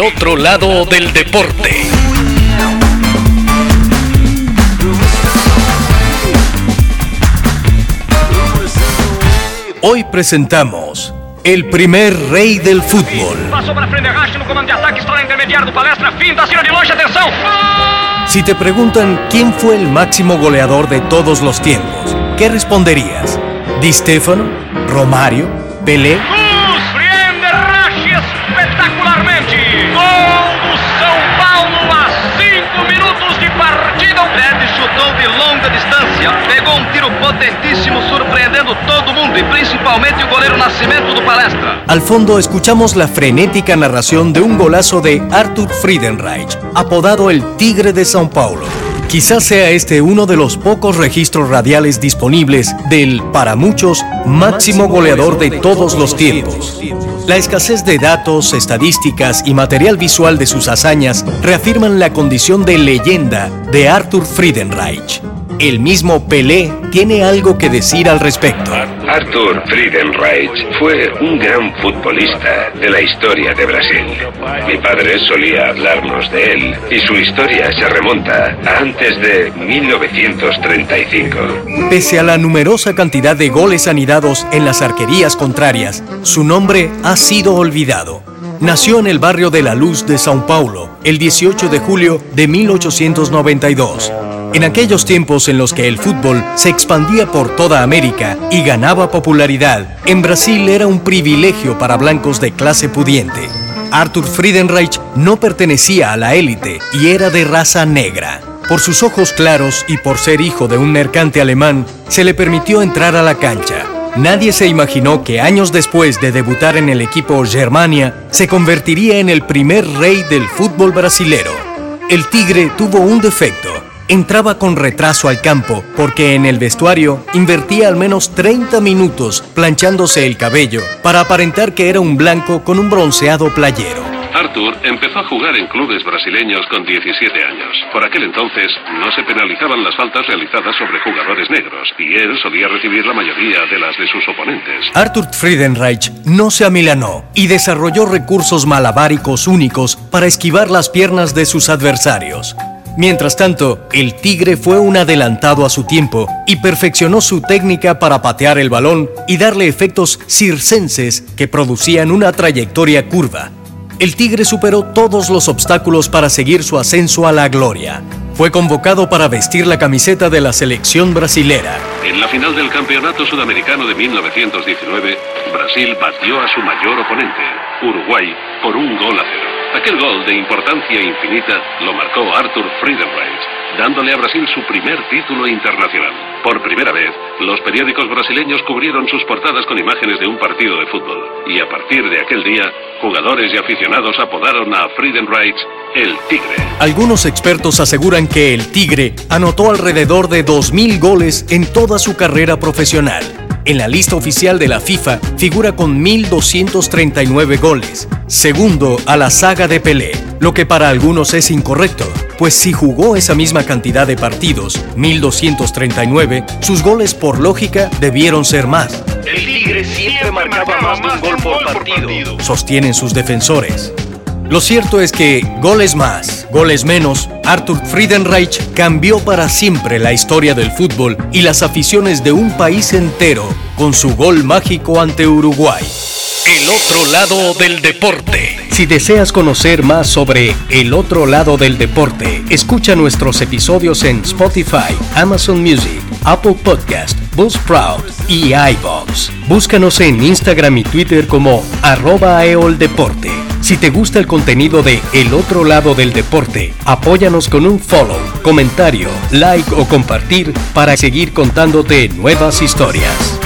El otro lado del deporte. Hoy presentamos el primer rey del fútbol. Passou para frente, arraste no comando de ataque, estoura intermediário do palestra, finta, tira de longe, atenção! Si te preguntan quién fue el máximo goleador de todos los tiempos, ¿qué responderías? ¿Di Stefano? ¿Romario? ¿Pelé? Al fondo escuchamos la frenética narración de un golazo de Arthur Friedenreich, apodado el Tigre de Sao Paulo. Quizás sea este uno de los pocos registros radiales disponibles del, para muchos, máximo goleador de todos los tiempos. La escasez de datos, estadísticas y material visual de sus hazañas reafirman la condición de leyenda de Arthur Friedenreich. El mismo Pelé tiene algo que decir al respecto. Arthur Friedenreich fue un gran futbolista de la historia de Brasil. Mi padre solía hablarnos de él y su historia se remonta a antes de 1935. Pese a la numerosa cantidad de goles anidados en las arquerías contrarias, su nombre ha sido olvidado. Nació en el barrio de La Luz de Sao Paulo el 18 de julio de 1892. En aquellos tiempos en los que el fútbol se expandía por toda América y ganaba popularidad, en Brasil era un privilegio para blancos de clase pudiente. Arthur Friedenreich no pertenecía a la élite y era de raza negra. Por sus ojos claros y por ser hijo de un mercante alemán, se le permitió entrar a la cancha. Nadie se imaginó que años después de debutar en el equipo Germania, se convertiría en el primer rey del fútbol brasilero. El Tigre tuvo un defecto. Entraba con retraso al campo porque en el vestuario invertía al menos 30 minutos planchándose el cabello para aparentar que era un blanco con un bronceado playero. Arthur empezó a jugar en clubes brasileños con 17 años. Por aquel entonces no se penalizaban las faltas realizadas sobre jugadores negros y él solía recibir la mayoría de las de sus oponentes. Arthur Friedenreich no se amilanó y desarrolló recursos malabáricos únicos para esquivar las piernas de sus adversarios. Mientras tanto, el Tigre fue un adelantado a su tiempo y perfeccionó su técnica para patear el balón y darle efectos circenses que producían una trayectoria curva. El Tigre superó todos los obstáculos para seguir su ascenso a la gloria. Fue convocado para vestir la camiseta de la selección brasilera. En la final del Campeonato Sudamericano de 1919, Brasil batió a su mayor oponente, Uruguay, por un gol a cero. Aquel gol de importancia infinita lo marcó Arthur Friedenreich, dándole a Brasil su primer título internacional. Por primera vez, los periódicos brasileños cubrieron sus portadas con imágenes de un partido de fútbol. Y a partir de aquel día, jugadores y aficionados apodaron a Friedenreich el Tigre. Algunos expertos aseguran que el Tigre anotó alrededor de 2.000 goles en toda su carrera profesional. En la lista oficial de la FIFA figura con 1.239 goles, segundo a la saga de Pelé, lo que para algunos es incorrecto, pues si jugó esa misma cantidad de partidos, 1.239, sus goles por lógica debieron ser más. El Tigre siempre marcaba más de un gol por partido. sostienen sus defensores. Lo cierto es que goles más, goles menos, Arthur Friedenreich cambió para siempre la historia del fútbol y las aficiones de un país entero con su gol mágico ante Uruguay. El otro lado del deporte. Si deseas conocer más sobre el otro lado del deporte, escucha nuestros episodios en Spotify, Amazon Music, Apple Podcast, Buzzsprout y iBox. Búscanos en Instagram y Twitter como arroba eoldeporte. Si te gusta el contenido de El otro lado del deporte, apóyanos con un follow, comentario, like o compartir para seguir contándote nuevas historias.